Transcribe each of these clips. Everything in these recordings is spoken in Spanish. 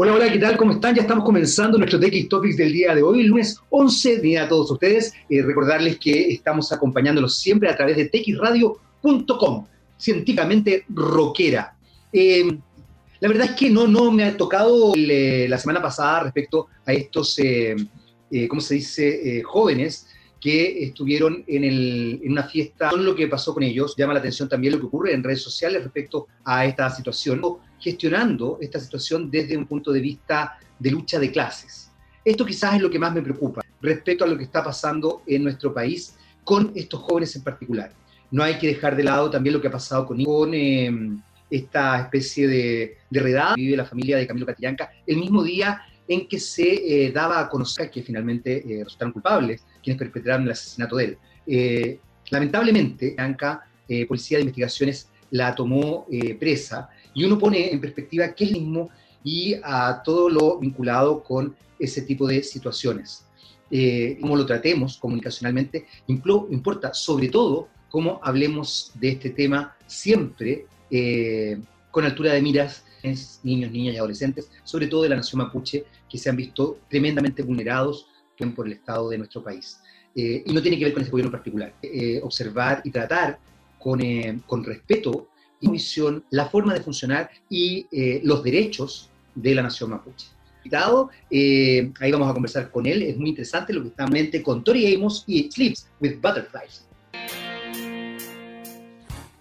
Hola, hola, ¿qué tal? ¿Cómo están? Ya estamos comenzando nuestro TX Topics del día de hoy, lunes 11. Día a todos ustedes. Eh, recordarles que estamos acompañándolos siempre a través de txradio.com, científicamente rockera. Eh, la verdad es que no, no me ha tocado eh, la semana pasada respecto a estos, ¿cómo se dice?, jóvenes que estuvieron en, en, una fiesta. Lo que pasó con ellos llama la atención también lo que ocurre en redes sociales respecto a esta situación gestionando esta situación desde un punto de vista de lucha de clases. Esto quizás es lo que más me preocupa respecto a lo que está pasando en nuestro país con estos jóvenes en particular. No hay que dejar de lado también lo que ha pasado con, em, esta especie de, de redada que vive la familia de Camilo Catillanca el mismo día en que se eh, daba a conocer que finalmente eh, resultaron culpables quienes perpetraron el asesinato de él. Eh, lamentablemente, Catillanca, Policía de Investigaciones la tomó presa y uno pone en perspectiva qué es el mismo y a todo lo vinculado con ese tipo de situaciones. Eh, cómo lo tratemos comunicacionalmente, importa sobre todo cómo hablemos de este tema siempre eh, con altura de miras niños, niñas y adolescentes, sobre todo de la nación mapuche, que se han visto tremendamente vulnerados por el estado de nuestro país. Eh, y no tiene que ver con este gobierno en particular. observar y tratar con, con respeto misión, la forma de funcionar y eh, los derechos de la nación mapuche. Eh, ahí vamos a conversar con él, es muy interesante lo que está en mente con Tori Amos y Sleeps with Butterflies.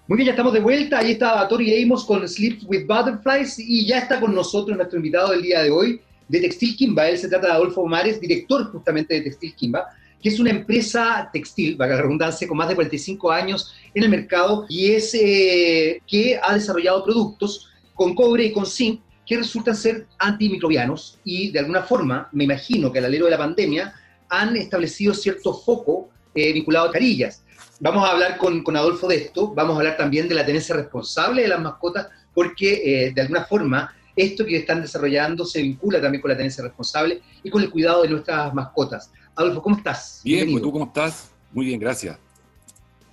Muy bien, ya estamos de vuelta, ahí está Tori Amos con Sleeps with Butterflies y ya está con nosotros nuestro invitado del día de hoy de Textil Kimba, él se trata de Adolfo Mares, director justamente de Textil Kimba, que es una empresa textil, valga la redundancia, con más de 45 años en el mercado y es eh, que ha desarrollado productos con cobre y con zinc que resultan ser antimicrobianos y de alguna forma, me imagino que al alero de la pandemia, han establecido cierto foco eh, vinculado a carillas. Vamos a hablar con, con, Adolfo de esto, vamos a hablar también de la tenencia responsable de las mascotas, porque eh, de alguna forma esto que están desarrollando se vincula también con la tenencia responsable y con el cuidado de nuestras mascotas. Adolfo, ¿cómo estás? Bien, pues, ¿tú cómo estás? Muy bien, gracias.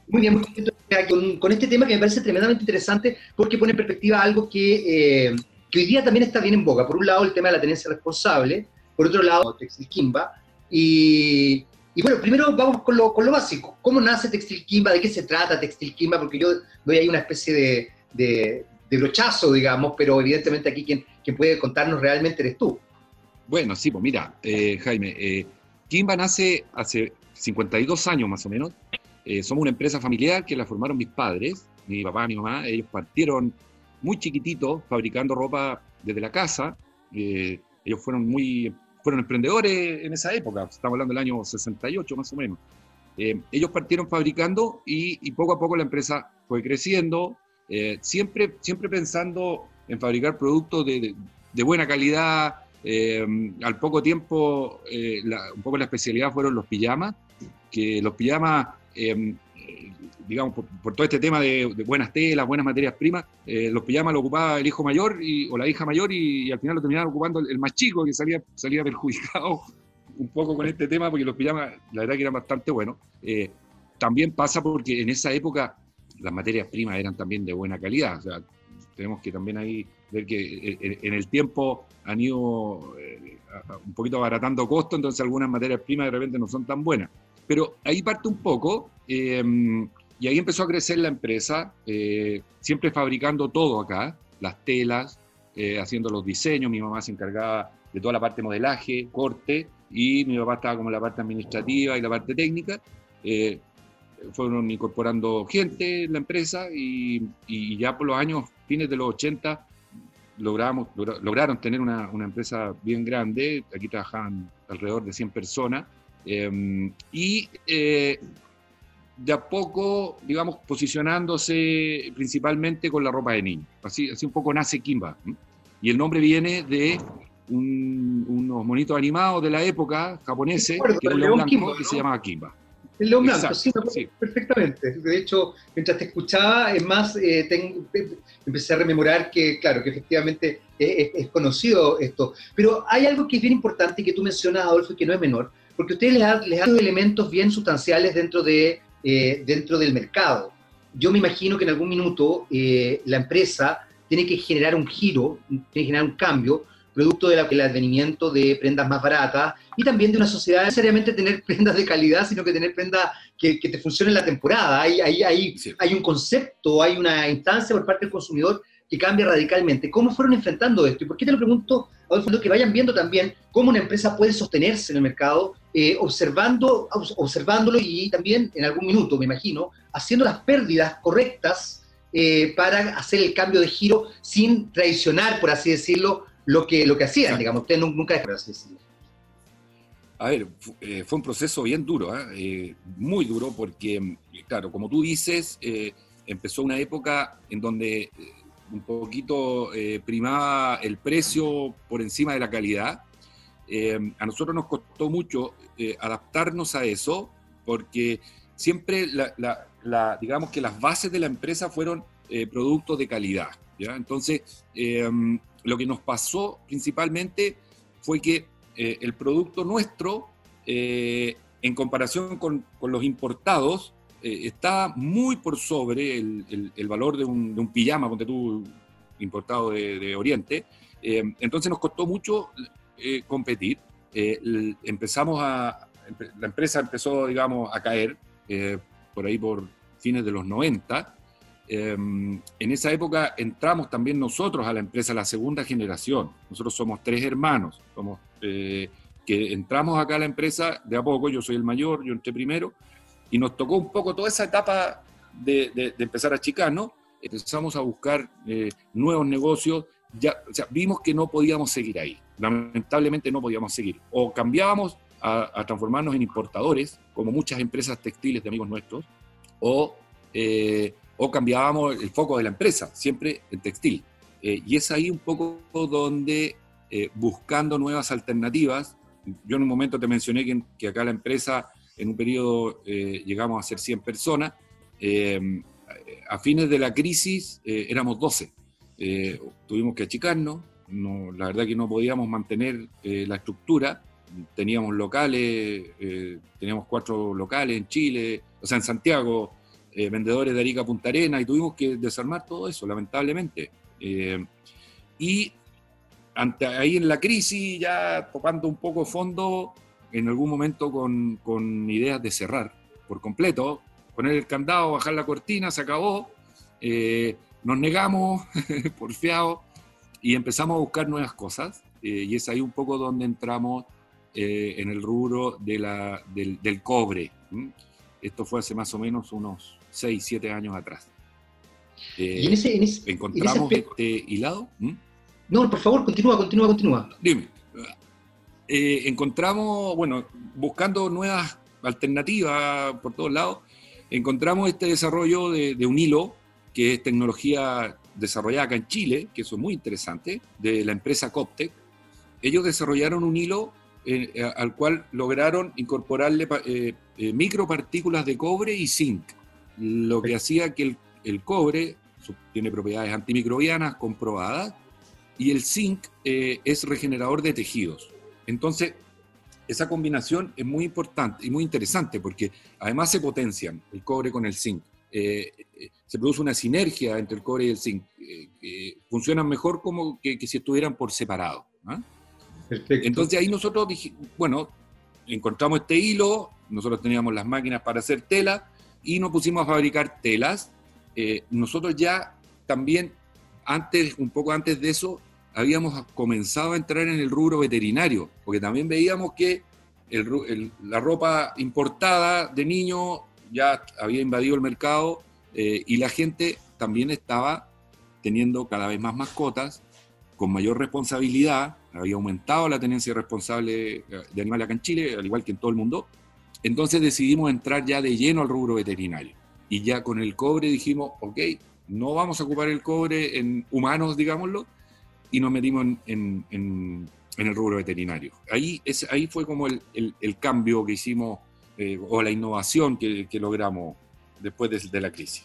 Muy bien, con, con, este tema que me parece tremendamente interesante porque pone en perspectiva algo que, eh, que, hoy día también está bien en boga. Por un lado, el tema de la tenencia responsable, por otro lado, Textil Kimba. Y, y bueno, primero vamos con lo, con lo, básico. ¿Cómo nace Textil Kimba? ¿De qué se trata Textil Kimba? Porque yo doy ahí una especie de, de, de brochazo, digamos, pero evidentemente aquí quien, quien, puede contarnos realmente eres tú. Bueno, sí, pues mira, eh, Jaime, eh, Kimba nace hace 52 años más o menos. Eh, somos una empresa familiar que la formaron mis padres, mi papá, mi mamá. Ellos partieron muy chiquititos fabricando ropa desde la casa. Eh, ellos fueron muy fueron emprendedores en esa época, estamos hablando del año 68 más o menos. Eh, ellos partieron fabricando y, poco a poco la empresa fue creciendo, siempre, siempre pensando en fabricar productos de, de buena calidad, eh, al poco tiempo, eh, un poco la especialidad fueron los pijamas, que los pijamas, eh, digamos, por, todo este tema de, buenas telas, buenas materias primas, los pijamas lo ocupaba el hijo mayor o la hija mayor y, al final lo terminaban ocupando el, más chico, que salía, salía perjudicado un poco con este tema, porque los pijamas, la verdad que eran bastante buenos. también pasa porque en esa época las materias primas eran también de buena calidad, o sea, tenemos que también ahí ver que eh, eh, en el tiempo han ido eh, un poquito abaratando costos, entonces algunas materias primas de repente no son tan buenas. Pero ahí parte un poco, em, y ahí empezó a crecer la empresa, siempre fabricando todo acá, las telas, haciendo los diseños, mi mamá se encargaba de toda la parte de modelaje, corte, y mi papá estaba como la parte administrativa y la parte técnica. Fueron incorporando gente en la empresa y, y ya por los años fines de los 80 logramos, lograron tener una, una, empresa bien grande, aquí trabajaban alrededor de 100 personas, em, y eh, de a poco, digamos, posicionándose principalmente con la ropa de niño. Así, así un poco nace Kimba. Y el nombre viene de unos monitos animados de la época japoneses, que era un blanco, que se llamaba Kimba. El león blanco, sí, perfectamente. De hecho, mientras te escuchaba, es más, eh, empecé a rememorar que, claro, que efectivamente es, conocido esto. Pero hay algo que es bien importante que tú mencionas, Adolfo, y que no es menor, porque ustedes les han, dado elementos bien sustanciales dentro, de, eh, dentro del mercado. Yo me imagino que en algún minuto eh, la empresa tiene que generar un giro, tiene que generar un cambio, producto del advenimiento de prendas más baratas y también de una sociedad no necesariamente tener prendas de calidad, sino que tener prendas que, te funcionen en la temporada. Hay, hay, hay, hay un concepto, hay una instancia por parte del consumidor que cambia radicalmente. ¿Cómo fueron enfrentando esto? ¿Y por qué te lo pregunto? Adolfo, que vayan viendo también cómo una empresa puede sostenerse en el mercado, eh, observando, observándolo y también en algún minuto, me imagino, haciendo las pérdidas correctas eh, para hacer el cambio de giro sin traicionar, por así decirlo, lo que, lo que hacían, digamos. Ustedes nunca por así decirlo. A ver, eh, fue un proceso bien duro, ¿eh? muy duro, porque, claro, como tú dices, empezó una época en donde un poquito primaba el precio por encima de la calidad. a nosotros nos costó mucho adaptarnos a eso, porque siempre la, digamos que las bases de la empresa fueron eh, productos de calidad. ¿ya? Entonces, lo que nos pasó principalmente fue que eh, el producto nuestro, eh, en comparación con, los importados, está muy por sobre el, valor de un, de pijama, ponte tú, importado de, Oriente. Em, entonces nos costó mucho competir. empezamos a, la empresa empezó, digamos, a caer por ahí por fines de los 90. Em, en esa época entramos también nosotros a la empresa, la segunda generación. Nosotros somos tres hermanos, somos, eh, que entramos acá a la empresa de a poco, yo soy el mayor, yo entré primero, y nos tocó un poco toda esa etapa de, de, empezar a achicar, ¿no? Empezamos a buscar eh, nuevos negocios, ya, o sea, vimos que no podíamos seguir ahí, lamentablemente no podíamos seguir. O cambiábamos a, transformarnos en importadores, como muchas empresas textiles de amigos nuestros, o, eh, o cambiábamos el foco de la empresa, siempre en textil. Eh, y es ahí un poco donde, eh, buscando nuevas alternativas, yo en un momento te mencioné que, que acá la empresa, en un periodo llegamos a ser 100 personas, a fines de la crisis éramos 12. tuvimos que achicarnos, no, la verdad que no podíamos mantener la estructura, teníamos locales, eh, teníamos cuatro locales en Chile, o sea, en Santiago, eh, vendedores de Arica Punta Arena, y tuvimos que desarmar todo eso, lamentablemente. Eh, y ante, ahí en la crisis, ya tocando un poco fondo, en algún momento con, con ideas de cerrar por completo, poner el candado, bajar la cortina, se acabó, nos negamos, porfiados, y empezamos a buscar nuevas cosas, y es ahí un poco donde entramos eh, en el rubro de la, del, cobre. Esto fue hace más o menos unos 6, 7 años atrás. ¿Y en ese, ¿Encontramos este hilado? No, por favor, continúa, continúa, continúa. Dime. Eh, encontramos, bueno, buscando nuevas alternativas por todos lados, encontramos este desarrollo de, de, un hilo, que es tecnología desarrollada acá en Chile, que eso es muy interesante, de la empresa Coptec. Ellos desarrollaron un hilo eh, al cual lograron incorporarle eh, eh, micropartículas de cobre y zinc, lo que hacía que el, cobre tiene propiedades antimicrobianas comprobadas y el zinc es regenerador de tejidos. Entonces, esa combinación es muy importante y muy interesante porque además se potencian el cobre con el zinc. se produce una sinergia entre el cobre y el zinc. funcionan mejor como que, si estuvieran por separado. ¿ah? Entonces ahí nosotros bueno, encontramos este hilo, nosotros teníamos las máquinas para hacer tela y nos pusimos a fabricar telas. Eh, nosotros ya también, antes, un poco antes de eso, habíamos comenzado a entrar en el rubro veterinario, porque también veíamos que la ropa importada de niño ya había invadido el mercado eh, y la gente también estaba teniendo cada vez más mascotas con mayor responsabilidad había aumentado la tenencia responsable de animales acá en Chile, al igual que en todo el mundo. Entonces decidimos entrar ya de lleno al rubro veterinario. Y ya con el cobre dijimos, ok, no vamos a ocupar el cobre en humanos, digámoslo, y nos metimos en, en, el rubro veterinario. Ahí, ahí fue como el, el, cambio que hicimos eh, o la innovación que, logramos después de, la crisis.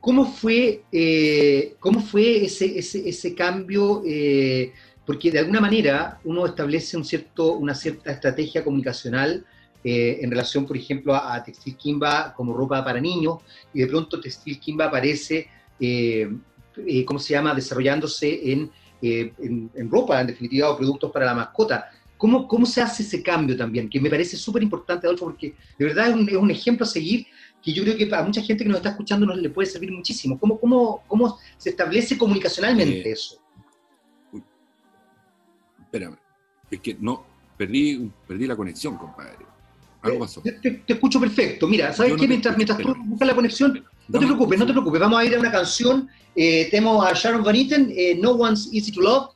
¿Cómo fue, eh, cómo fue ese, ese, ese cambio? Eh, porque de alguna manera uno establece un cierto, una cierta estrategia comunicacional eh, en relación, por ejemplo, a, Textil Kimba como ropa para niños, y de pronto Textil Kimba aparece, eh, eh, ¿cómo se llama?, desarrollándose en en, ropa, en definitiva, o productos para la mascota. ¿Cómo, ¿Cómo se hace ese cambio también? Que me parece súper importante, Adolfo, porque de verdad es un, es un, ejemplo a seguir que yo creo que a mucha gente que nos está escuchando nos le puede servir muchísimo. ¿Cómo, cómo, cómo se establece comunicacionalmente eso? Espérame, es que no, perdí, perdí la conexión, compadre. Algo eh, pasó. Te, escucho perfecto. Mira, ¿sabes qué? Mientras, mientras tú buscas la conexión, no, te preocupes, no te preocupes. Vamos a ir a una canción. Eh, tenemos a Sharon Van Eaton, eh, No One's Easy to Love.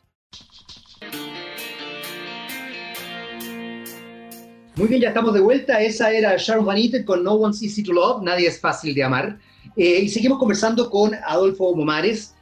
Muy bien, ya estamos de vuelta. Esa era Sharon Van Eaton con No One's Easy to Love, Nadie es fácil de amar. y seguimos conversando con Adolfo Momares.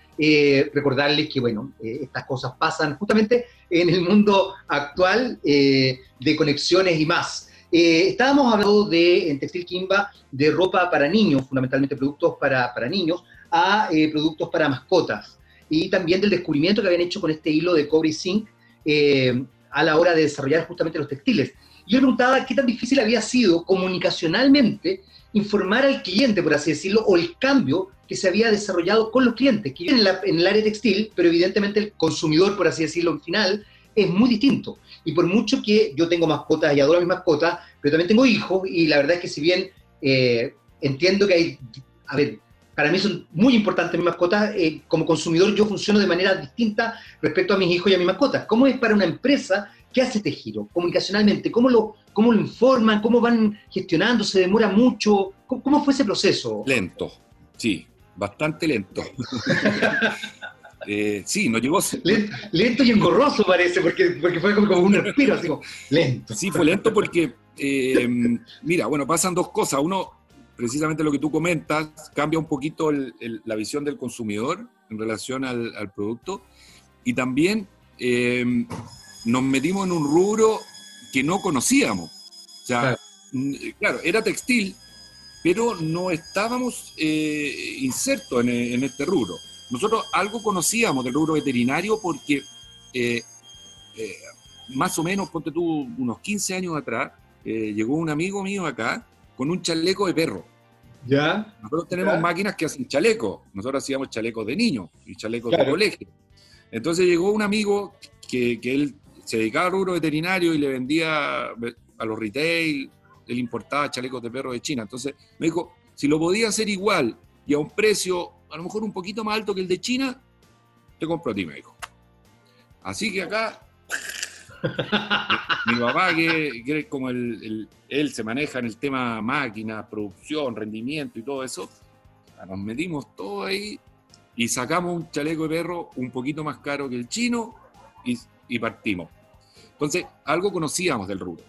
recordarles que, bueno, estas cosas pasan justamente en el mundo actual de conexiones y más. Eh, estábamos hablando de, en Textil Kimba, de ropa para niños, fundamentalmente productos para, para niños, a eh, productos para mascotas. Y también del descubrimiento que habían hecho con este hilo de cobre y zinc eh, a la hora de desarrollar justamente los textiles. Yo preguntaba qué tan difícil había sido comunicacionalmente informar al cliente, por así decirlo, o el cambio que se había desarrollado con los clientes, que en, en el área textil, pero evidentemente el consumidor, por así decirlo, al final, es muy distinto. Y por mucho que yo tengo mascotas y adoro mis mascotas, pero también tengo hijos y la verdad es que si bien eh, entiendo que hay, a ver, para mí son muy importantes mis mascotas, eh, como consumidor yo funciono de manera distinta respecto a mis hijos y a mis mascotas. ¿Cómo es para una empresa que hace este giro comunicacionalmente? ¿Cómo lo, cómo lo informan? ¿Cómo van gestionando? ¿Se demora mucho? ¿Cómo, cómo fue ese proceso? Lento, sí, bastante lento. Eh, sí, no llegó. Lento, y engorroso parece, porque, porque fue como, un respiro, así como lento. Sí, fue lento porque, eh, mira, bueno, pasan dos cosas. Uno, precisamente lo que tú comentas, cambia un poquito la visión del consumidor en relación al, producto. Y también eh, nos metimos en un rubro que no conocíamos. O sea, claro, era textil, pero no estábamos insertos en este rubro. Nosotros algo conocíamos del rubro veterinario porque eh, eh, más o menos, ponte tú, unos 15 años atrás, eh, llegó un amigo mío acá con un chaleco de perro. ¿Ya? Nosotros tenemos máquinas que hacen chalecos. Nosotros hacíamos chalecos de niños y chalecos de colegio. Entonces llegó un amigo que, que, él se dedicaba al rubro veterinario y le vendía a los retail, él importaba chalecos de perro de China. Entonces me dijo, si lo podía hacer igual y a un precio a lo mejor un poquito más alto que el de China, te compro a ti, me dijo. Así que acá, mi papá, que, que como el, él se maneja en el tema máquina, producción, rendimiento y todo eso, nos metimos todo ahí y sacamos un chaleco de perro un poquito más caro que el chino y, y partimos. Entonces, algo conocíamos del rubro.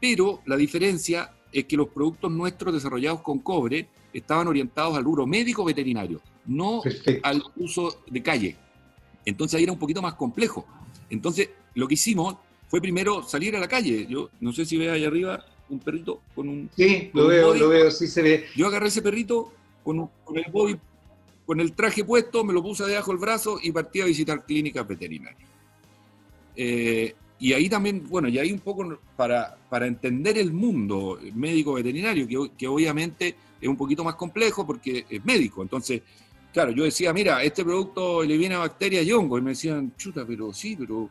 Pero la diferencia es que los productos nuestros desarrollados con cobre estaban orientados al rubro médico veterinario no al uso de calle. Entonces ahí era un poquito más complejo. Entonces lo que hicimos fue primero salir a la calle. Yo no sé si ve ahí arriba un perrito con un... Sí, lo veo, lo veo, sí se ve. Yo agarré ese perrito con, con el body, con el traje puesto, me lo puse debajo del brazo y partí a visitar clínicas veterinarias. Eh, y ahí también, bueno, y ahí un poco para, para entender el mundo médico veterinario, que, que obviamente es un poquito más complejo porque es médico. Entonces, claro, yo decía, mira, este producto elimina bacterias y hongos. Y me decían, chuta, pero sí, pero,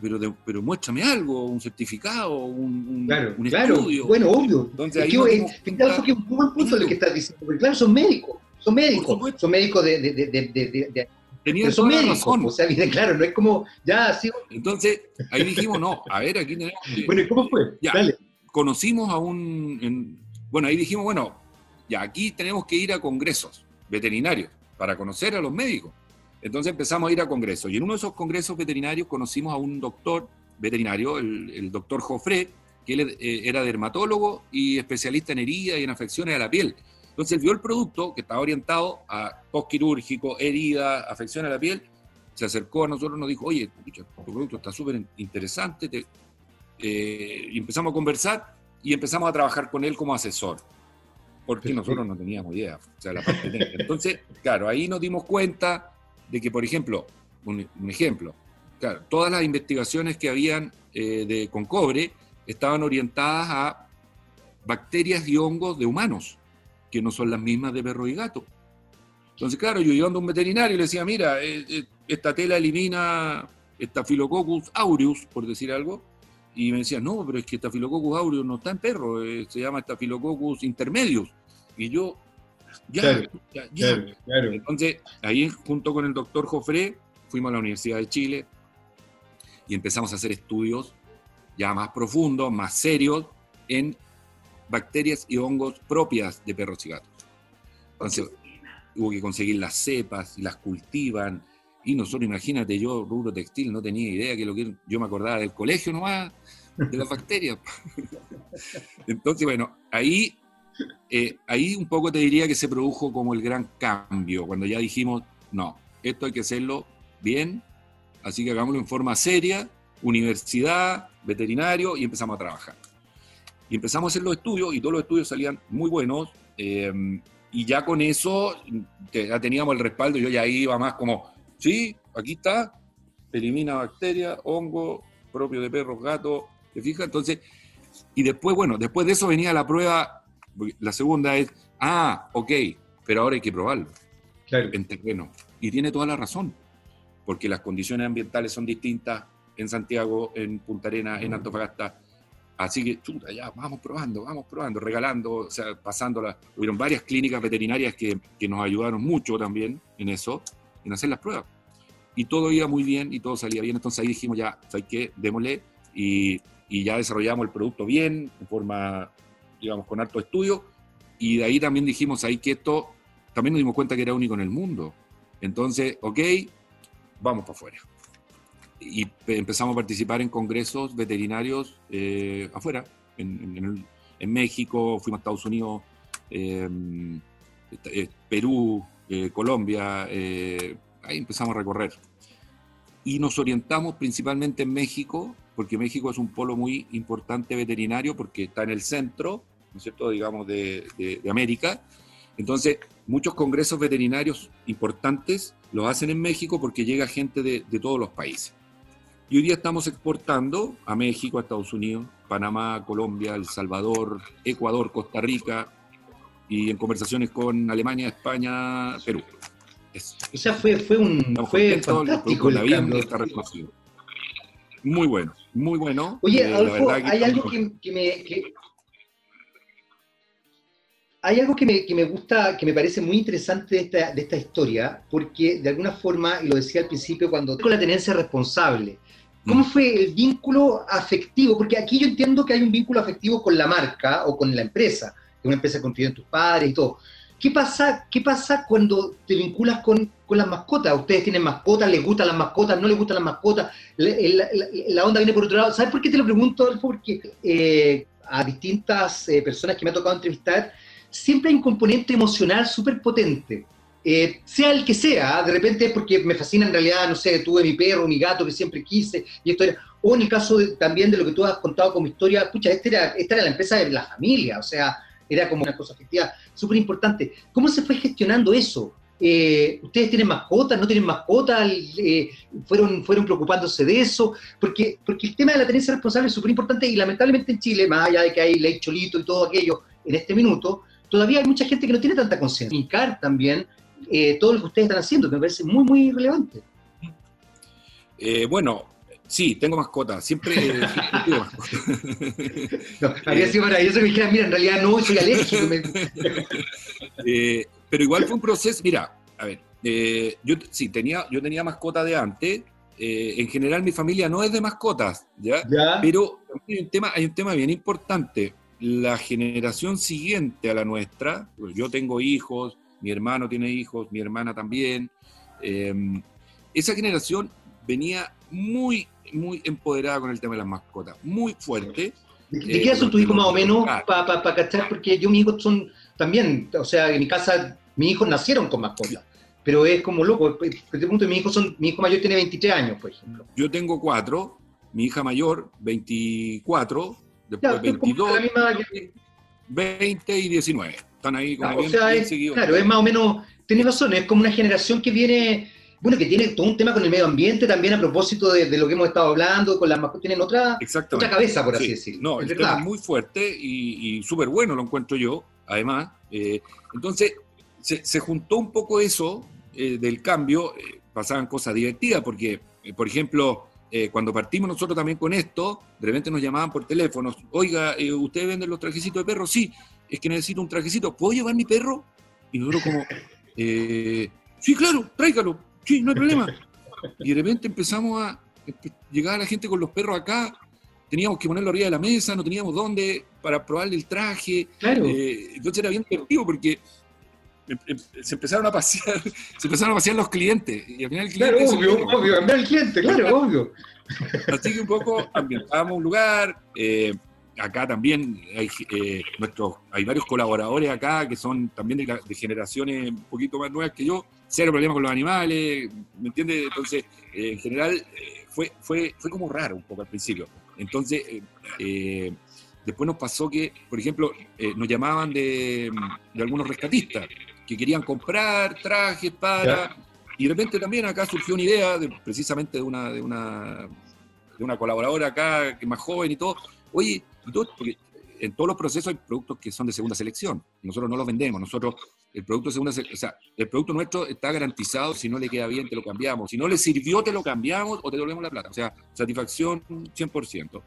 pero, pero muéstrame algo, un certificado, un, claro, claro. estudio. Bueno, obvio. Entonces, ahí es que, claro, porque un buen punto lo que estás diciendo, porque claro, son médicos, son médicos, son médicos de... de, de, de, de son médicos, razón. O sea, claro, no es como, ya, así. Entonces, ahí dijimos, no, a ver, aquí tenemos... bueno, ¿y cómo fue? Ya, Dale. Conocimos a un... bueno, ahí dijimos, bueno, ya, aquí tenemos que ir a congresos veterinarios para conocer a los médicos. Entonces empezamos a ir a congresos y en uno de esos congresos veterinarios conocimos a un doctor veterinario, el, doctor Joffre, que él eh, era dermatólogo y especialista en heridas y en afecciones a la piel. Entonces él vio el producto que estaba orientado a postquirúrgico, herida, afecciones a la piel, se acercó a nosotros nos dijo, oye, tu producto está súper interesante, eh, y empezamos a conversar y empezamos a trabajar con él como asesor porque nosotros no teníamos idea, o sea, la parte Entonces, claro, ahí nos dimos cuenta de que, por ejemplo, un, ejemplo, claro, todas las investigaciones que habían eh, de, con cobre estaban orientadas a bacterias y hongos de humanos, que no son las mismas de perro y gato. Entonces, claro, yo iba a un veterinario y le decía, mira, eh, eh, esta tela elimina Staphylococcus aureus, por decir algo, y me decían, no, pero es que Staphylococcus aureus no está en perro, eh, se llama Staphylococcus intermedius. Y yo, ya, ya, ya. Entonces, ahí junto con el doctor Jofré, fuimos a la Universidad de Chile y empezamos a hacer estudios ya más profundos, más serios, en bacterias y hongos propias de perros y gatos. Entonces, hubo que conseguir las cepas y las cultivan. Y nosotros, imagínate, yo, rubro textil, no tenía idea que lo que yo me acordaba del colegio nomás, de las bacterias. Entonces, bueno, ahí, eh, ahí un poco te diría que se produjo como el gran cambio, cuando ya dijimos, no, esto hay que hacerlo bien, así que hagámoslo en forma seria, universidad, veterinario, y empezamos a trabajar. Y empezamos a hacer los estudios, y todos los estudios salían muy buenos, eh, y ya con eso ya teníamos el respaldo, yo ya iba más como, sí, aquí está, elimina bacterias, hongo, propio de perros, gatos, ¿te fijas? Entonces, y después, bueno, después de eso venía la prueba, la segunda es, ah, ok, pero ahora hay que probarlo claro. en terreno. Y tiene toda la razón, porque las condiciones ambientales son distintas en Santiago, en Punta Arenas, en Antofagasta, Así que, chuta, ya, vamos probando, vamos probando, regalando, o sea, pasándola. Hubieron varias clínicas veterinarias que, que, nos ayudaron mucho también en eso, en hacer las pruebas. Y todo iba muy bien y todo salía bien. Entonces ahí dijimos, ya, ¿sabes qué? Démosle. Y, y ya desarrollamos el producto bien, en forma, digamos, con harto estudio. Y de ahí también dijimos, ahí que esto, también nos dimos cuenta que era único en el mundo. Entonces, ok, vamos para afuera y empezamos a participar en congresos veterinarios eh, afuera, en, México, fuimos a Estados Unidos, em, eh, Perú, eh, Colombia, ahí empezamos a recorrer. Y nos orientamos principalmente en México, porque México es un polo muy importante veterinario, porque está en el centro, ¿no es cierto?, digamos, de, de América. Entonces, muchos congresos veterinarios importantes los hacen en México porque llega gente de, de todos los países. Y hoy día estamos exportando a México, a Estados Unidos, Panamá, Colombia, El Salvador, Ecuador, Costa Rica y en conversaciones con Alemania, España, Perú. O sea, fue, fue un fue fantástico el la está reconocido. Muy bueno, muy bueno. Oye, eh, Adolfo, hay algo que, me... hay algo que me, que me, gusta, que me parece muy interesante de esta, de esta historia, porque de alguna forma, y lo decía al principio, cuando con la tenencia responsable, ¿Cómo mm. fue el vínculo afectivo? Porque aquí yo entiendo que hay un vínculo afectivo con la marca o con la empresa, que una empresa confía en tus padres y todo. ¿Qué pasa, qué pasa cuando te vinculas con, con, las mascotas? ¿Ustedes tienen mascotas? ¿Les gustan las mascotas? ¿No les gustan las mascotas? La, onda viene por otro lado. ¿Sabes por qué te lo pregunto, Porque eh, a distintas eh, personas que me ha tocado entrevistar, siempre hay un componente emocional súper potente. Eh, sea el que sea, de repente es porque me fascina en realidad, no sé, tuve mi perro, mi gato que siempre quise, y esto era, o en el caso también de lo que tú has contado como historia, pucha, esta era, esta era la empresa de la familia, o sea, era como una cosa afectiva súper importante. ¿Cómo se fue gestionando eso? Eh, ¿Ustedes tienen mascotas? ¿No tienen mascotas? Eh, fueron, ¿Fueron preocupándose de eso? Porque, porque el tema de la tenencia responsable es súper importante y lamentablemente en Chile, más allá de que hay ley cholito y todo aquello en este minuto, todavía hay mucha gente que no tiene tanta conciencia. también eh, todo lo que ustedes están haciendo, que me parece muy, muy relevante. Bueno, sí, tengo mascota, siempre, tengo mascota. no, había sido maravilloso que dijeran, mira, en realidad no, soy alérgico. eh, pero igual fue un proceso, mira, a ver, eh, yo sí, tenía, yo tenía mascota de antes, eh, en general mi familia no es de mascotas, ¿ya? ¿Ya? Pero hay un, tema, hay un tema bien importante, la generación siguiente a la nuestra, pues yo tengo hijos, mi hermano tiene hijos, mi hermana también. Em, esa generación venía muy, muy empoderada con el tema de las mascotas, muy fuerte. ¿De, qué edad son tus hijos más o menos para pa, cachar? Porque yo mis hijos son también, o sea, en mi casa mis hijos nacieron con mascotas. Pero es como loco, este punto mi hijo, son, mi hijo mayor tiene 23 años, por ejemplo. Yo tengo cuatro, mi hija mayor 24, después 22, 20 y 19 están ahí como bien, Claro, es más o menos, tienes razón, es como una generación que viene, bueno, que tiene todo un tema con el medio ambiente también a propósito de, lo que hemos estado hablando, con las mascotas, tienen otra, otra cabeza, por así decirlo. No, el tema es muy fuerte y, súper bueno, lo encuentro yo, además. Eh, entonces, se, juntó un poco eso eh, del cambio. Eh, pasaban cosas divertidas, porque, por ejemplo, cuando partimos nosotros también con esto, de repente nos llamaban por teléfono, oiga, ¿ustedes ¿usted vende los trajecitos de perro? Sí, es que necesito un trajecito, ¿puedo llevar mi perro? Y nosotros como, sí, claro, tráigalo, sí, no hay problema. Y de repente empezamos a llegar a la gente con los perros acá, teníamos que ponerlo arriba de la mesa, no teníamos dónde para probarle el traje. Claro. entonces era bien divertido porque Em, em, se empezaron a pasear, se empezaron a pasear los clientes. Y al final el cliente. Claro, obvio, obvio, el cliente, claro, obvio. Así que un poco ambientábamos un lugar. Eh, acá también hay, eh, nuestros, hay varios colaboradores acá que son también de, generaciones un poquito más nuevas que yo. Cero problema con los animales, ¿me entiendes? Entonces, eh, en general, fue, fue, fue como raro un poco al principio. Entonces, después nos pasó que, por ejemplo, nos llamaban de, de algunos rescatistas que querían comprar trajes para... Y de repente también acá surgió una idea, de, precisamente de una, de, una, de una colaboradora acá, que más joven y todo. Oye, porque en todos los procesos hay productos que son de segunda selección. Nosotros no los vendemos. Nosotros, el producto segunda o sea, el producto nuestro está garantizado. Si no le queda bien, te lo cambiamos. Si no le sirvió, te lo cambiamos o te devolvemos la plata. O sea, satisfacción 100%.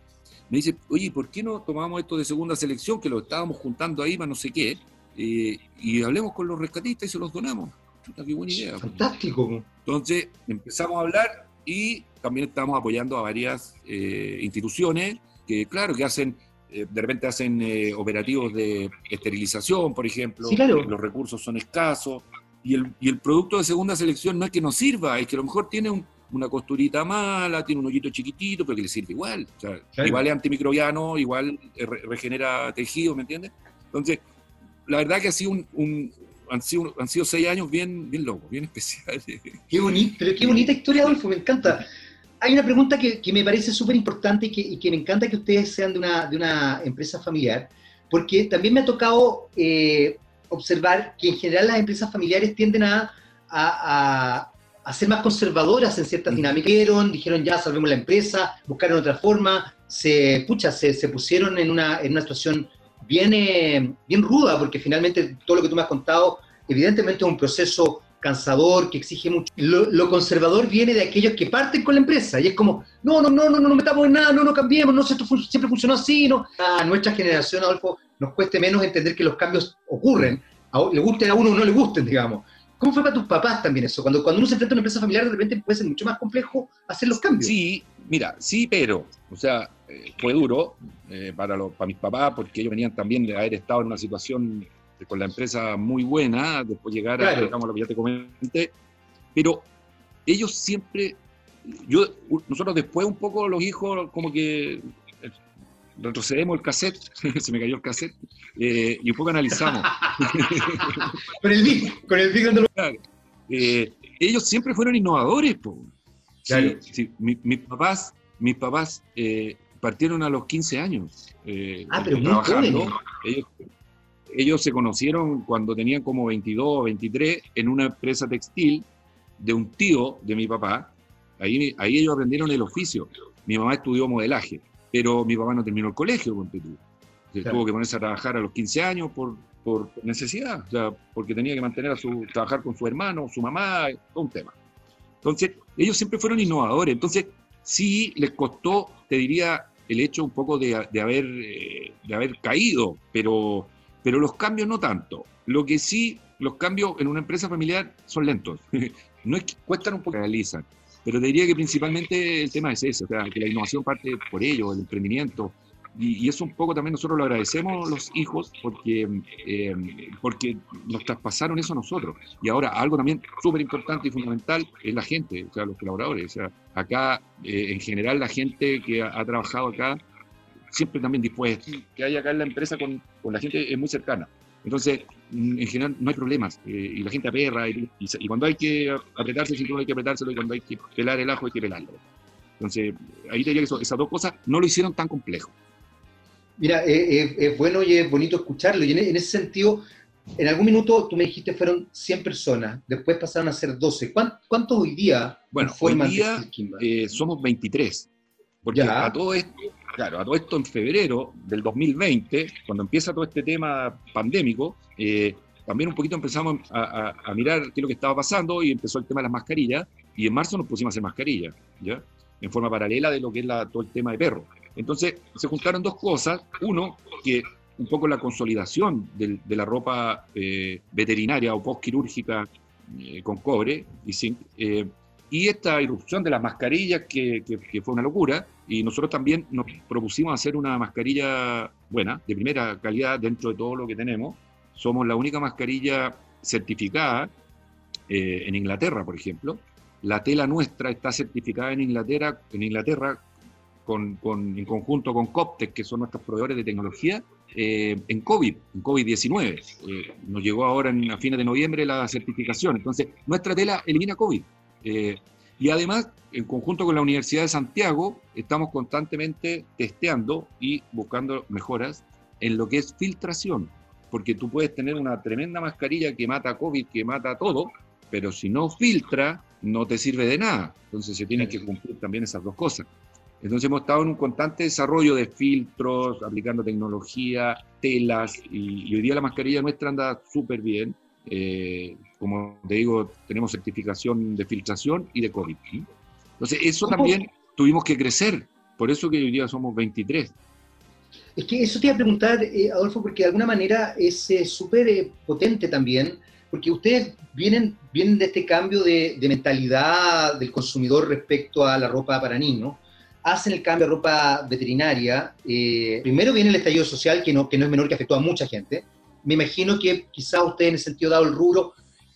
Me dice, oye, ¿por qué no tomamos esto de segunda selección, que lo estábamos juntando ahí, más no sé qué? Eh, y hablemos con los rescatistas y se los donamos. qué buena idea. Fantástico. Entonces empezamos a hablar y también estamos apoyando a varias eh, instituciones que, claro, que hacen, eh, de repente hacen operativos de esterilización, por ejemplo. Los recursos son escasos. Y el, y el, producto de segunda selección no es que no sirva, es que a lo mejor tiene una costurita mala, tiene un hoyito chiquitito, pero que le sirve igual. O sea, Igual es antimicrobiano, igual regenera tejido, ¿me entiendes? Entonces, la verdad que ha sido un, han, sido, han sido seis años bien, bien locos, bien especiales. Qué bonito, pero qué bonita historia, Adolfo, me encanta. Hay una pregunta que, me parece súper importante y que, me encanta que ustedes sean de una, de una empresa familiar, porque también me ha tocado eh, observar que en general las empresas familiares tienden a, a, ser más conservadoras en ciertas dinámicas. Dijeron, dijeron ya, salvemos la empresa, buscaron otra forma, se, pucha, se, se pusieron en una, en una situación bien, bien ruda, porque finalmente todo lo que tú me has contado, evidentemente es un proceso cansador, que exige mucho. Lo, conservador viene de aquellos que parten con la empresa y es como, no, no, no, no, no, metamos en nada, no, no cambiemos, no, esto siempre funcionó así, no. A nuestra generación, Adolfo, nos cueste menos entender que los cambios ocurren, le gusten a uno o no le gusten, digamos. ¿Cómo fue para tus papás también eso? Cuando, cuando uno se enfrenta a una empresa familiar, de repente puede ser mucho más complejo hacer los cambios. Sí, mira, sí, pero, o sea, eh, fue duro eh, para, para mis papás porque ellos venían también de haber estado en una situación con la empresa muy buena, después llegar a, digamos, lo que ya te comenté, pero ellos siempre, yo, nosotros después un poco los hijos como que eh, retrocedemos el cassette, se me cayó el cassette, y un poco analizamos. con el big, con el big eh, ellos siempre fueron innovadores, po. mis papás, mis papás eh, partieron a los 15 años. Eh, ah, pero trabajando. Ellos, ellos se conocieron cuando tenían como 22 o 23 en una empresa textil de un tío de mi papá. Ahí, ahí ellos aprendieron el oficio. Mi mamá estudió modelaje, pero mi papá no terminó el colegio, con Tuvo que ponerse a trabajar a los 15 años por, por necesidad, o sea, porque tenía que mantener a su, trabajar con su hermano, su mamá, todo un tema. Entonces, ellos siempre fueron innovadores. Entonces, sí les costó, te diría, el hecho un poco de, haber, eh, de haber caído, pero, pero los cambios no tanto. Lo que sí, los cambios en una empresa familiar son lentos. no es que cuestan un poco, realizan. Pero te diría que principalmente el tema es eso, o sea, que la innovación parte por ello, el emprendimiento, y, eso un poco también nosotros lo agradecemos los hijos porque, eh, porque nos traspasaron eso a nosotros. Y ahora algo también súper importante y fundamental es la gente, o sea, los colaboradores. O sea, acá, eh, en general, la gente que ha, trabajado acá, siempre también dispuesta, que hay acá en la empresa con, con la gente es muy cercana. Entonces, mm, en general no hay problemas, eh, y la gente aperra, y, y, cuando hay que apretarse el cinturón hay que apretárselo, y cuando hay que pelar el ajo hay que pelarlo. Entonces, ahí te diría que esas dos cosas no lo hicieron tan complejo. Mira, eh, eh, es bueno y es bonito escucharlo. Y en, ese sentido, en algún minuto tú me dijiste fueron 100 personas, después pasaron a ser 12. ¿Cuántos hoy día bueno, hoy día eh, somos 23. Porque a todo esto, claro, a todo esto en febrero del 2020, cuando empieza todo este tema pandémico, también un poquito empezamos a, mirar qué es lo que estaba pasando y empezó el tema de las mascarillas. y en marzo nos pusimos a hacer mascarillas, ¿ya? En forma paralela de lo que es todo el tema de perros. Entonces, se juntaron dos cosas. Uno, que un poco la consolidación de la ropa eh, veterinaria o postquirúrgica eh, con cobre y zinc, eh, y esta irrupción de las mascarillas que, que, fue una locura, y nosotros también nos propusimos hacer una mascarilla buena, de primera calidad dentro de todo lo que tenemos. Somos la única mascarilla certificada en Inglaterra, por ejemplo. La tela nuestra está certificada en Inglaterra, en Inglaterra con, con, en conjunto con Coptex, que son nuestros proveedores de tecnología, eh, en COVID, en COVID-19. Eh, nos llegó ahora en, a fines de noviembre la certificación. Entonces, nuestra tela elimina COVID. Eh, y además, en conjunto con la Universidad de Santiago, estamos constantemente testeando y buscando mejoras en lo que es filtración. Porque tú puedes tener una tremenda mascarilla que mata COVID, que mata todo, pero si no filtra, no te sirve de nada. Entonces se tienen que cumplir también esas dos cosas. Entonces hemos estado en un constante desarrollo de filtros, aplicando tecnología, telas, y, hoy día la mascarilla nuestra anda súper bien. Eh, como te digo, tenemos certificación de filtración y de COVID. Entonces eso también tuvimos que crecer, por eso que hoy día somos 23. Es que eso te iba a preguntar, eh, Adolfo, porque de alguna manera es eh, súper potente también, porque ustedes vienen, vienen de este cambio de, de mentalidad del consumidor respecto a la ropa para niños hacen el cambio de ropa veterinaria, eh, primero viene el estallido social, que no, que no es menor, que afectó a mucha gente. Me imagino que quizá ustedes, en el sentido dado el rubro,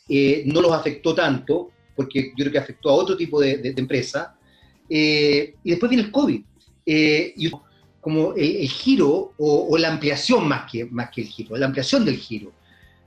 eh, no los afectó tanto, porque yo creo que afectó a otro tipo de, de, empresa. Eh, y después viene el COVID. y como el, giro o, la ampliación más que, más que el giro, la ampliación del giro.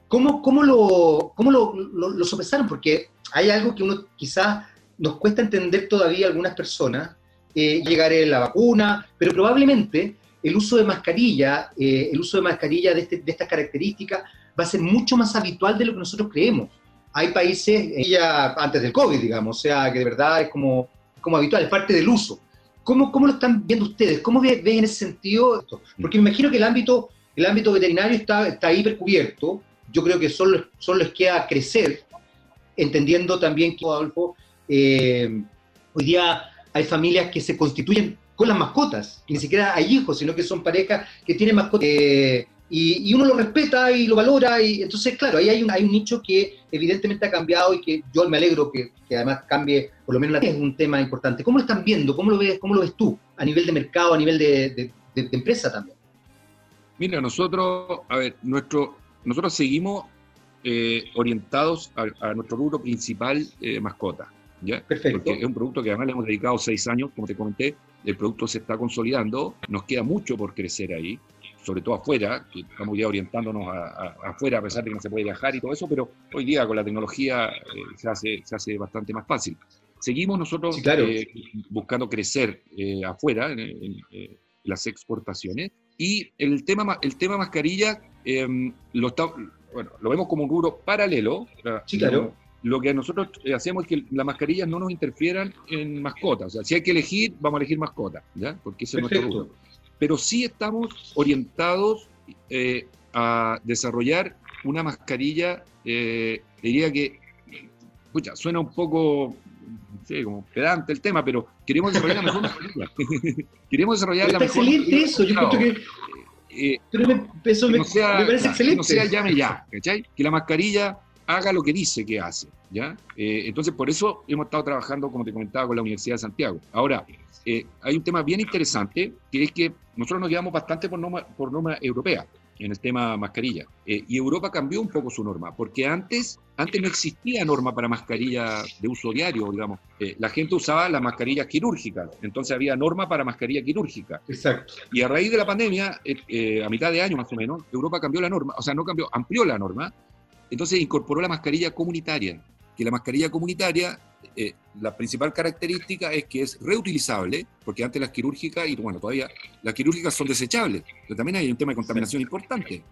¿Cómo, cómo, lo, cómo lo, lo, lo sopesaron? Porque hay algo que uno quizás nos cuesta entender todavía algunas personas, eh, llegaré la vacuna, pero probablemente el uso de mascarilla, eh, el uso de mascarilla de, este, de estas características va a ser mucho más habitual de lo que nosotros creemos. Hay países, ya antes del COVID, digamos, o sea, que de verdad es como, como habitual, es parte del uso. ¿Cómo, cómo lo están viendo ustedes? ¿Cómo ven en ese sentido esto? Porque me imagino que el ámbito, el ámbito veterinario está, está hipercubierto. Yo creo que solo, solo les queda crecer, entendiendo también que, Adolfo, eh, hoy día hay familias que se constituyen con las mascotas, ni siquiera hay hijos, sino que son parejas que tienen mascotas. Eh, y, uno lo respeta y lo valora, y entonces, claro, ahí hay un, hay un nicho que evidentemente ha cambiado y que yo me alegro que, además cambie, por lo menos la, es un tema importante. ¿Cómo lo están viendo? ¿Cómo lo ves, cómo lo ves tú a nivel de mercado, a nivel de, empresa también? Mira, nosotros, a ver, nuestro, nosotros seguimos eh, orientados a, nuestro rubro principal, eh, mascota. Perfecto. Porque es un producto que además le hemos dedicado seis años, como te comenté, el producto se está consolidando, nos queda mucho por crecer ahí, sobre todo afuera, que estamos ya orientándonos a, afuera, a pesar de que no se puede viajar y todo eso, pero hoy día con la tecnología eh, se, hace, se hace bastante más fácil. Seguimos nosotros eh, buscando crecer eh, afuera en, las exportaciones y el tema, el tema mascarilla em, lo, está, bueno, lo vemos como un rubro paralelo. Sí, claro lo que nosotros hacemos es que las mascarillas no nos interfieran en mascotas. O sea, si hay que elegir, vamos a elegir mascotas, ¿ya? Porque ese es nuestro rubro. Pero sí estamos orientados eh, a desarrollar una mascarilla, eh, diría que, escucha, suena un poco, no sé, como pedante el tema, pero queremos desarrollar la mejor mascarilla. queremos desarrollar la mejor excelente eso, yo creo que... Eh, pero me, eso me, parece excelente. Que no sea llame ya, ¿cachai? Que la mascarilla haga lo que dice que hace. ¿ya? Eh, entonces, por eso hemos estado trabajando, como te comentaba, con la Universidad de Santiago. Ahora, eh, hay un tema bien interesante, que es que nosotros nos llevamos bastante por norma, por norma europea en el tema mascarilla. Eh, y Europa cambió un poco su norma, porque antes, antes no existía norma para mascarilla de uso diario, digamos. la gente usaba las mascarillas quirúrgicas, entonces había norma para mascarilla quirúrgica. Exacto. Y a raíz de la pandemia, a mitad de año más o menos, Europa cambió la norma, o sea, no cambió, amplió la norma entonces incorporó la mascarilla comunitaria, que la mascarilla comunitaria, eh, la principal característica es que es reutilizable, porque antes las quirúrgicas, y bueno, todavía las quirúrgicas son desechables, pero también hay un tema de contaminación importante.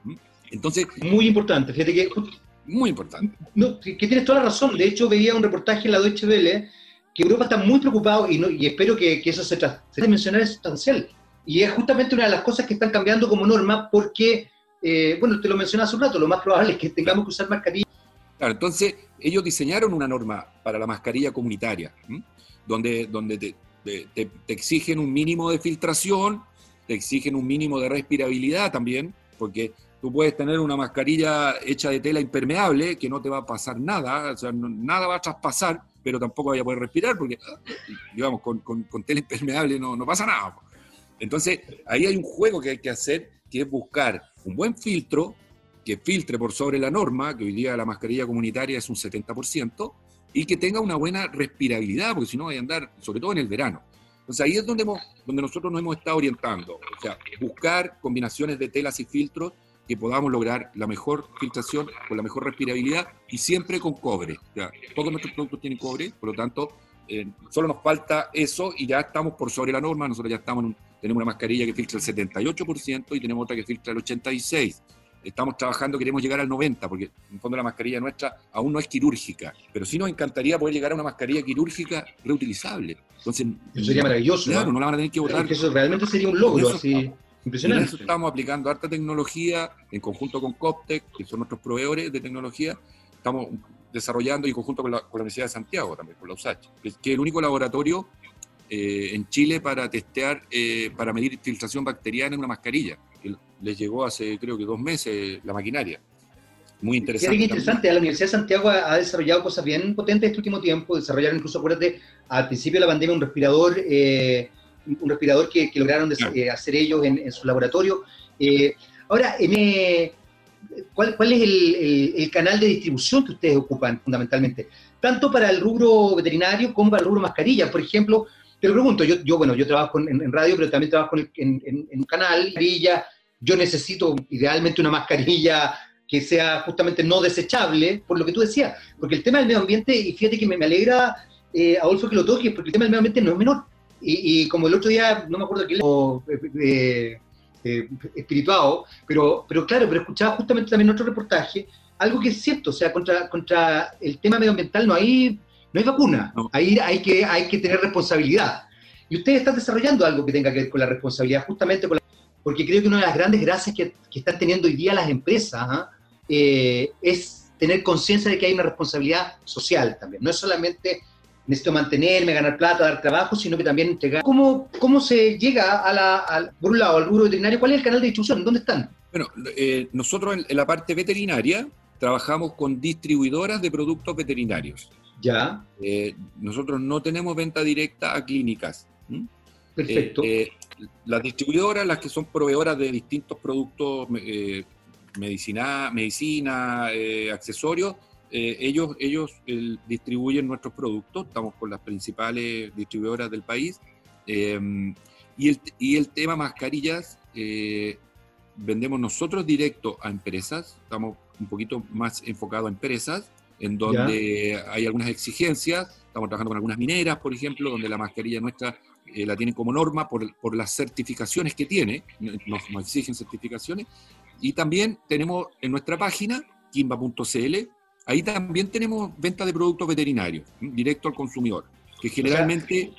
Entonces... Muy importante, fíjate que... Muy importante. No, que tienes toda la razón. De hecho, veía un reportaje en la Deutsche Welle que Europa está muy preocupado y, no, y espero que, que eso se, se mencionar es sustancial. Y es justamente una de las cosas que están cambiando como norma porque eh, bueno, te lo mencioné hace un rato, lo más probable es que tengamos que usar mascarilla. Claro, entonces ellos diseñaron una norma para la mascarilla comunitaria, donde, donde te, te, exigen un mínimo de filtración, te exigen un mínimo de respirabilidad también, porque tú puedes tener una mascarilla hecha de tela impermeable que no te va a pasar nada, o sea, nada va a traspasar, pero tampoco vaya a poder respirar, porque, digamos, con, con, con tela impermeable no, no pasa nada. Entonces, ahí hay un juego que hay que hacer, que es buscar un buen filtro que filtre por sobre la norma, que hoy día la mascarilla comunitaria es un 70%, y que tenga una buena respirabilidad, porque si no vaya a andar, sobre todo en el verano. Entonces ahí es donde, donde nosotros nos hemos estado orientando, o sea, buscar combinaciones de telas y filtros que podamos lograr la mejor filtración con la mejor respirabilidad y siempre con cobre. todos nuestros productos tienen cobre, por lo tanto, eh, solo nos falta eso y ya estamos por sobre la norma. Nosotros ya estamos tenemos una mascarilla que filtra el 78% y tenemos otra que filtra el 86% estamos trabajando, queremos llegar al 90, porque en fondo la mascarilla nuestra aún no es quirúrgica, pero sí nos encantaría poder llegar a una mascarilla quirúrgica reutilizable. Entonces, eso sería maravilloso. Claro, no, la van a tener que botar. Eso realmente sería un logro así. Impresionante. eso estamos aplicando harta tecnología en conjunto con Coptec, que son nuestros proveedores de tecnología. Estamos desarrollando y en conjunto con la, Universidad de Santiago también, con la USACH, que es el único laboratorio eh, en Chile para testear, eh, para medir filtración bacteriana en una mascarilla les llegó hace creo que dos meses la maquinaria. Muy interesante. Interesante, la Universidad de Santiago ha, desarrollado cosas bien potentes este último tiempo, desarrollaron incluso, acuérdate, al principio de la pandemia un respirador, eh, un respirador que, lograron eh, hacer ellos en, su laboratorio. Eh, ahora, ¿cuál, ¿cuál, es el, el, canal de distribución que ustedes ocupan fundamentalmente? Tanto para el rubro veterinario como para el rubro mascarilla. Por ejemplo, te lo pregunto, yo, yo bueno, yo trabajo en, radio, pero también trabajo en, en, un canal, mascarilla, yo necesito idealmente una mascarilla que sea justamente no desechable, por lo que tú decías, porque el tema del medio ambiente, y fíjate que me, alegra, eh, Adolfo, que lo toques, porque el tema del medio ambiente no es menor. Y, como el otro día, no me acuerdo quién eh, eh, espirituado, pero, pero claro, pero escuchaba justamente también otro reportaje, algo que es cierto, o sea, contra, contra el tema medioambiental no hay, no hay vacuna, Ahí hay que, hay que tener responsabilidad. Y ustedes están desarrollando algo que tenga que ver con la responsabilidad, justamente con la porque creo que una de las grandes gracias que, están teniendo hoy día las empresas ¿ah? eh, es tener conciencia de que hay una responsabilidad social también. No es solamente necesito mantenerme, ganar plata, dar trabajo, sino que también entregar. ¿Cómo, cómo se llega a la, por un lado, al rubro veterinario? ¿Cuál es el canal de distribución? ¿Dónde están? Bueno, eh, nosotros en, la parte veterinaria trabajamos con distribuidoras de productos veterinarios. Ya. Eh, nosotros no tenemos venta directa a clínicas. Perfecto las distribuidoras, las que son proveedoras de distintos productos, eh, medicina, medicina eh, accesorios, eh, ellos, ellos distribuyen nuestros productos, estamos con las principales distribuidoras del país. Em, y, el, y el tema mascarillas, vendemos nosotros directo a empresas, estamos un poquito más enfocados a empresas, en donde hay algunas exigencias, estamos trabajando con algunas mineras, por ejemplo, donde la mascarilla nuestra eh, la tienen como norma por, por, las certificaciones que tiene, nos, exigen certificaciones, y también tenemos en nuestra página, kimba.cl, ahí también tenemos venta de productos veterinarios, directo al consumidor, que generalmente...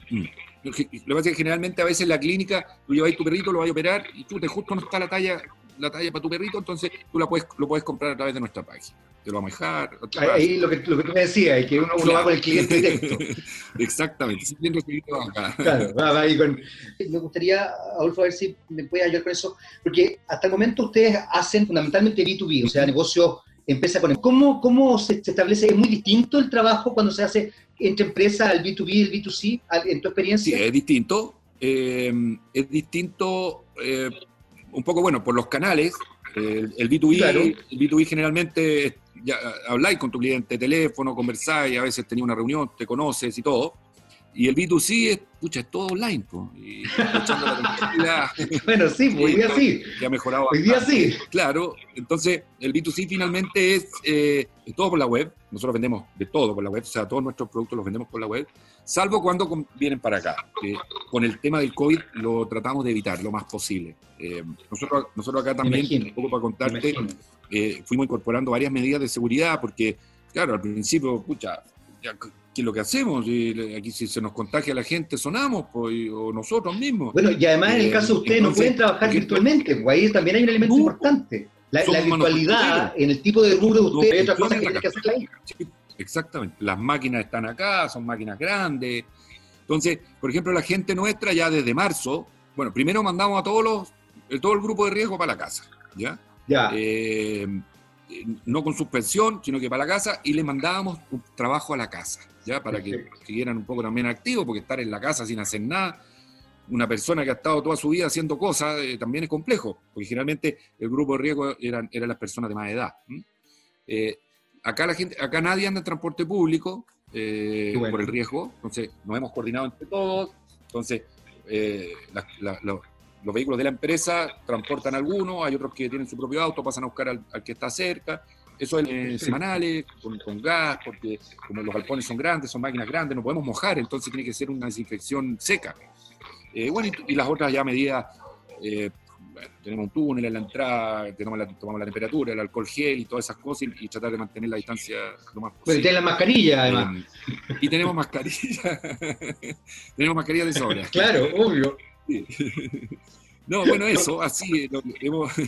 Lo que pasa es que generalmente a veces en la clínica tú llevas tu perrito, lo vas a operar y tú te justo no está la talla la talla para tu perrito, entonces tú la puedes, lo puedes comprar a través de nuestra página. Te lo vamos a dejar. Ahí lo que, lo que tú me decías, que uno, uno va con el cliente directo. Exactamente, Claro, va, ahí con... Me gustaría, Adolfo, a ver si me puede ayudar con eso, porque hasta el momento ustedes hacen fundamentalmente B2B, o sea, negocio empresa con... ¿Cómo, cómo se, establece? ¿Es muy distinto el trabajo cuando se hace entre empresa, el B2B y el B2C, en tu experiencia? Sí, es distinto. Eh, es distinto... Eh, un poco, bueno, por los canales, el, B2B, el B2B generalmente ya habláis con tu cliente, teléfono, conversáis, a veces tenía una reunión, te conoces y todo. Y el B2C es, pucha, es todo online, pues. Y la bueno, sí, pues, hoy día sí. Que ha mejorado. Hoy día sí. Claro, entonces el B2C finalmente es, eh, es, todo por la web. Nosotros vendemos de todo por la web, o sea, todos nuestros productos los vendemos por la web, salvo cuando vienen para acá. con el tema del COVID lo tratamos de evitar lo más posible. Eh, nosotros, nosotros acá también, un poco para contarte, eh, fuimos incorporando varias medidas de seguridad porque, claro, al principio, pucha, ¿qué es lo que hacemos? Y aquí si se nos contagia la gente, sonamos, pues, o nosotros mismos. Bueno, y además en el caso de ustedes no pueden trabajar virtualmente, pues ahí también hay un elemento importante. La, la virtualidad en el tipo de rubro de usted, hay otras cosas que tiene que hacer ahí. exactamente. Las máquinas están acá, son máquinas grandes. Entonces, por ejemplo, la gente nuestra ya desde marzo, bueno, primero mandamos a todos los, todo el grupo de riesgo para la casa, ¿ya? Ya. Eh, no con suspensión, sino que para la casa, y le mandábamos un trabajo a la casa, ¿ya? Para que siguieran un poco también activos, porque estar en la casa sin hacer nada, una persona que ha estado toda su vida haciendo cosas, eh, también es complejo, porque generalmente el grupo de riesgo eran, eran las personas de más edad. Eh, acá, la gente, acá nadie anda en transporte público eh, por el riesgo, entonces nos hemos coordinado entre todos, entonces los vehículos de la empresa transportan algunos, hay otros que tienen su propio auto, pasan a buscar al, que está cerca, eso es semanales, con, con, gas, porque como los galpones son grandes, son máquinas grandes, no podemos mojar, entonces tiene que ser una desinfección seca. Eh, bueno, y, las otras ya medidas, eh, tenemos un túnel en la entrada, tomamos la, temperatura, el alcohol gel y todas esas cosas y, tratar de mantener la distancia lo más posible. Pero tiene la mascarilla además. Eh, y tenemos mascarilla, tenemos mascarilla de sobra. claro, obvio. No, bueno, eso, así hemos...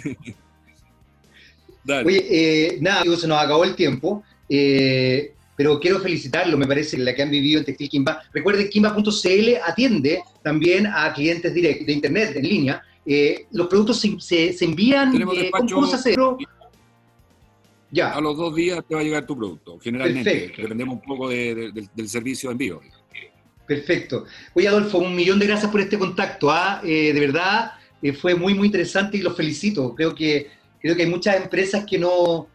Oye, nada, se nos acabó el tiempo. Eh, pero quiero felicitarlo, me parece, la que han vivido en Textil Kimba. Recuerden, Kimba.cl atiende también a clientes de Internet, en línea. Eh, los productos se, envían, eh, ¿cómo, se? Ya. A los dos días te va a llegar tu producto, generalmente. Dependemos un poco del servicio de envío. Perfecto. Oye, Adolfo, un millón de gracias por este contacto. ¿ah? Eh, de verdad, fue muy, muy interesante y los felicito. Creo que, creo que hay muchas empresas que no,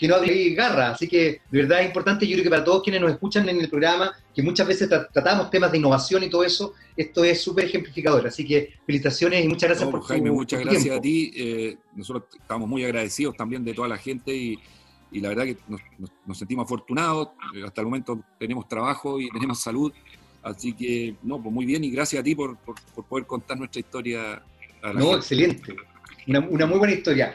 que no hay garra. Así que de verdad es importante, yo creo que para todos quienes nos escuchan en el programa, que muchas veces tratamos temas de innovación y todo eso, esto es súper ejemplificador. Así que felicitaciones y muchas gracias por Jaime, muchas gracias a ti. Eh, nosotros estamos muy agradecidos también de toda la gente y, la verdad que nos, sentimos afortunados. Eh, hasta el momento tenemos trabajo y tenemos salud. Así que, no, pues muy bien y gracias a ti por, poder contar nuestra historia. A la no, excelente. Una, una muy buena historia.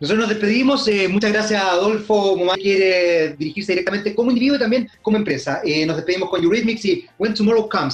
Nosotros nos despedimos. Eh, muchas gracias a Adolfo Momá, quiere dirigirse directamente como individuo y también como empresa. Eh, nos despedimos con Eurythmics y When Tomorrow Comes.